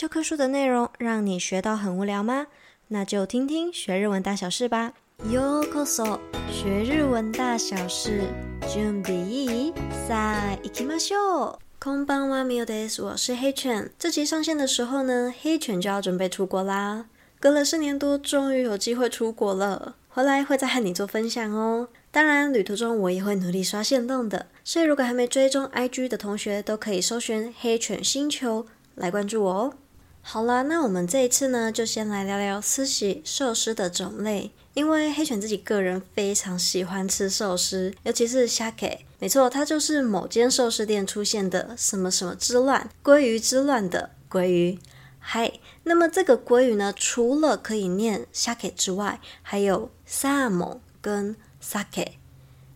教科书的内容让你学到很无聊吗？那就听听学日文大小事吧。ようこそ，学日文大小事，准备いい？さあ行きましょう。こんばんは、みおです。我是黑犬。这集上线的时候呢，黑犬就要准备出国啦。隔了四年多，终于有机会出国了。回来会再和你做分享哦。当然，旅途中我也会努力刷限动的。所以，如果还没追踪 IG 的同学，都可以搜寻黑犬星球来关注我哦。 好啦，那我们这一次呢，就先来聊聊寿司寿司的种类。因为黑犬自己个人非常喜欢吃寿司，尤其是 Sake。没错，它就是某间寿司店出现的什么什么之乱，鲑鱼之乱的鲑鱼。嗨，那么这个鲑鱼呢，除了可以念 Sake 之外，还有 sam 跟 s a k。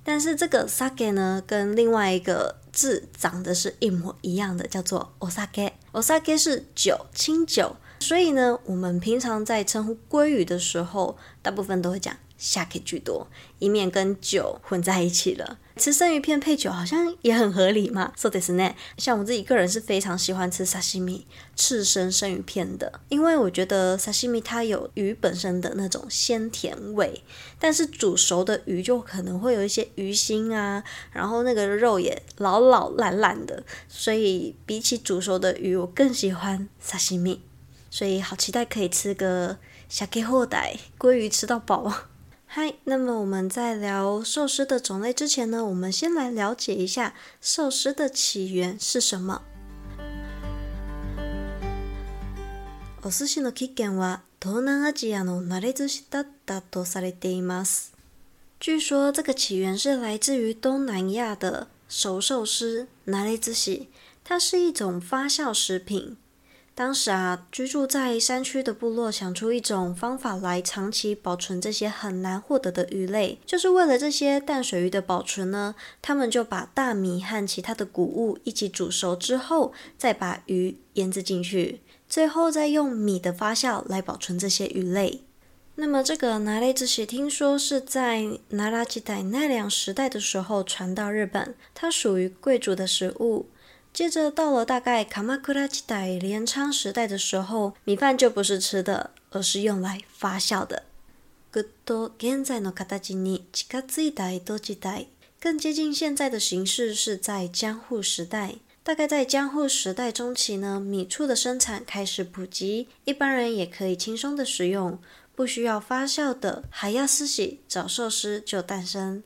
但是这个 s a k 呢，跟另外一个字长得是一模一样的，叫做 Osake。Osake 是酒，清酒。所以呢，我们平常在称呼鲑鱼的时候，大部分都会讲 Sake 居多，以免跟酒混在一起了。吃生鱼片配酒好像也很合理嘛。そうですね。像我自己个人是非常喜欢吃沙西米刺身生鱼片的，因为我觉得沙西米它有鱼本身的那种鲜甜味，但是煮熟的鱼就可能会有一些鱼腥啊，然后那个肉也老老烂烂的，所以比起煮熟的鱼，我更喜欢沙西米。所以好期待可以吃个鲑ホダイ鲑鱼吃到饱。 嗨，那么我们在聊寿司的种类之前呢，我们先来了解一下寿司的起源是什么。お寿司の起源は东南アジアの惯れ寿司だったとされています。据说这个起源是来自于东南亚的熟寿司惯れ寿司，它是一种发酵食品。 当时啊，居住在山区的部落想出一种方法来长期保存这些很难获得的鱼类，就是为了这些淡水鱼的保存呢，他们就把大米和其他的谷物一起煮熟之后，再把鱼腌制进去，最后再用米的发酵来保存这些鱼类。那么这个惯れ寿司听说是在奈良时代奈良时代的时候传到日本，它属于贵族的食物。接着到了大概镰仓时代镰仓时代的时候，米饭就不是吃的，而是用来发酵的。ぐっと现在の形に近づいた江戸时代，更接近现在的形式是在江户时代。大概在江户时代中期呢，米醋的生产开始普及，一般人也可以轻松的食用，不需要发酵的早寿司早寿司就诞生。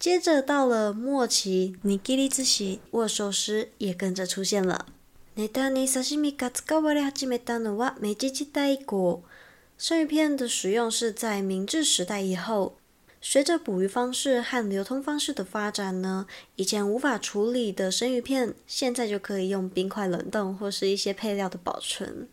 接着到了末期，尼基利之喜握寿司也跟着出现了。ネタに刺身が使われ始めたのは明治时代以降。生鱼片的使用是在明治时代以后。随着捕鱼方式和流通方式的发展呢，以前无法处理的生鱼片，现在就可以用冰块冷冻或是一些配料的保存。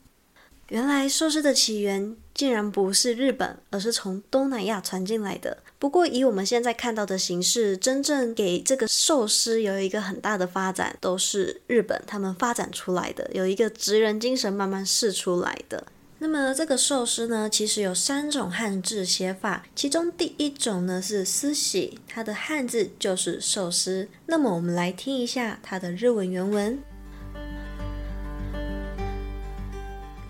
原来寿司的起源竟然不是日本，而是从东南亚传进来的。不过以我们现在看到的形式，真正给这个寿司有一个很大的发展，都是日本他们发展出来的，有一个职人精神慢慢释出来的。那么这个寿司呢，其实有三种汉字写法，其中第一种呢是寿喜，它的汉字就是寿司。那么我们来听一下它的日文原文。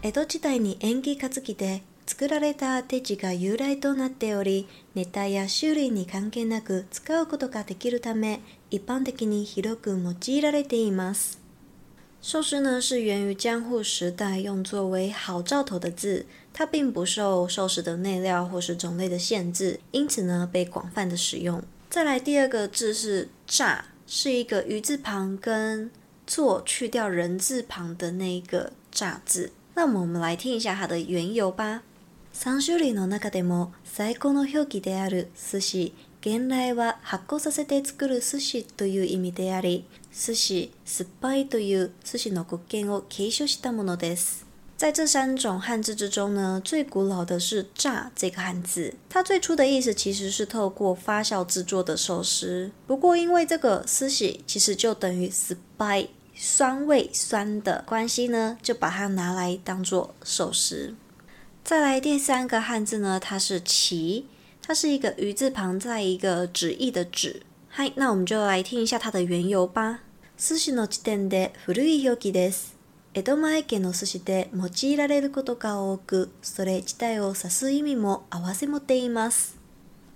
江戸时代に縁起担ぎで作られた手地が由来となっており、ネタや种类に関系なく使うことができるため、一般的に広く用いられています。寿司呢是源于江户时代，用作为好兆头的字，它并不受寿司的内料或是种类的限制，因此呢被广泛的使用。再来第二个字是炸，是一个鱼字旁跟做去掉人字旁的那个炸字。那么我们来听一下它的缘由吧。三种类の中でも最古の表记である寿司、原来は発酵させて作る寿司という意味であり、寿司、酸っぱいという寿司の语源を継承したものです。在这三种汉字之中呢，最古老的是“炸”这个汉字，它最初的意思其实是透过发酵制作的寿司。不过因为这个寿司其实就等于酸っぱい。酸味酸的关系呢，就把它拿来当做寿司。再来第三个汉字呢，它是“鳍”，它是一个鱼字旁，在一个旨意的“旨”。嗨，那我们就来听一下它的缘由吧。寿司の时点で古い表记です。 江戸前家の寿司で用いられることが多く、それ自体を指す意味も并せ持っています。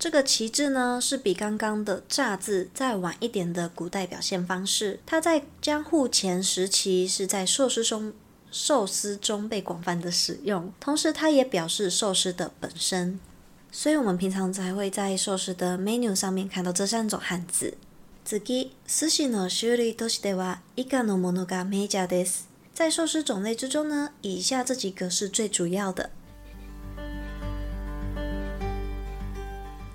这个旗帜呢，是比刚刚的炸字再晚一点的古代表现方式。它在江户前时期是在寿司中寿司中被广泛的使用，同时它也表示寿司的本身。所以我们平常才会在寿司的 menu 上面看到这三种汉字。次、寿司の种类としては以下のものがメジャーです。在寿司种类之中呢，以下这几个是最主要的。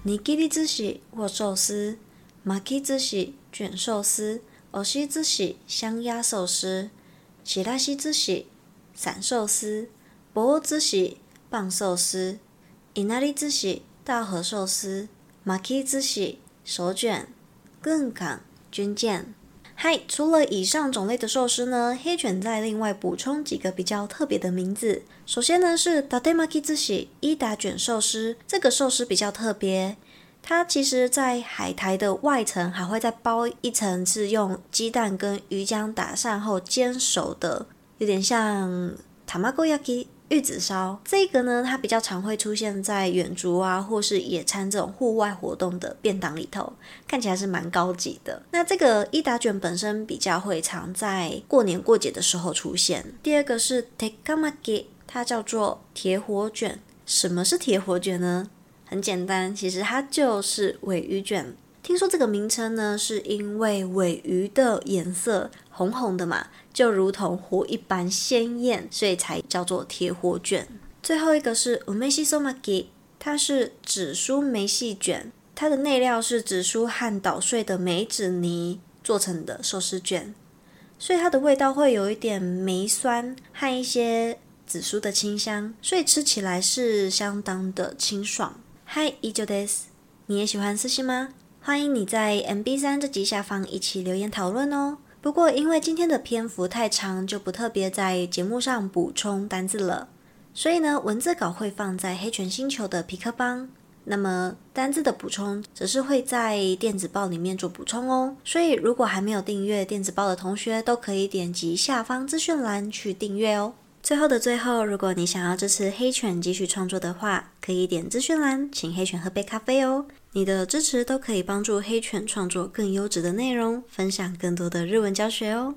握り寿司握寿司、巻き寿司卷寿司、押し寿司香鸭寿司、ちらし寿司散寿司、棒寿司棒寿司、いなり寿司大和寿司、巻き寿司手卷、军舰军舰。 嗨，除了以上种类的寿司呢，黑犬再另外补充几个比较特别的名字。首先呢是伊达巻き寿司伊达卷寿司，这个寿司比较特别，它其实在海苔的外层还会再包一层是用鸡蛋跟鱼浆打散后煎熟的，有点像 tamagoyaki。玉子烧这个呢，它比较常会出现在远足啊，或是野餐这种户外活动的便当里头，看起来是蛮高级的。那这个伊达卷本身比较会常在过年过节的时候出现。第二个是 tekamaki，它叫做铁火卷。什么是铁火卷呢？很简单，其实它就是鮪鱼卷。听说这个名称呢，是因为鮪鱼的颜色红红的嘛，就如同火一般鲜艳，所以才叫做铁火卷。最后一个是梅しそ巻き，它是紫苏梅细卷，它的内料是紫苏和捣碎的梅子泥做成的寿司卷，所以它的味道会有一点梅酸和一些紫苏的清香，所以吃起来是相当的清爽。嗨，以上です。你也喜欢寿司吗？ 欢迎你在 MB3 这集下方一起留言讨论哦。不过因为今天的篇幅太长，就不特别在节目上补充单字了。所以呢，文字稿会放在黑犬星球的皮克邦。那么单字的补充则是会在电子报里面做补充哦。所以如果还没有订阅电子报的同学，都可以点击下方资讯栏去订阅哦。最后的最后，如果你想要支持黑犬继续创作的话，可以点资讯栏，请黑犬喝杯咖啡哦。你的支持都可以帮助黑犬创作更优质的内容，分享更多的日文教学哦。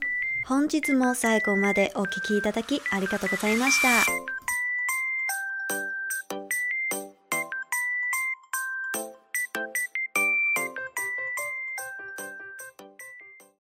本日も最后までお闻きいただきありがとうございました。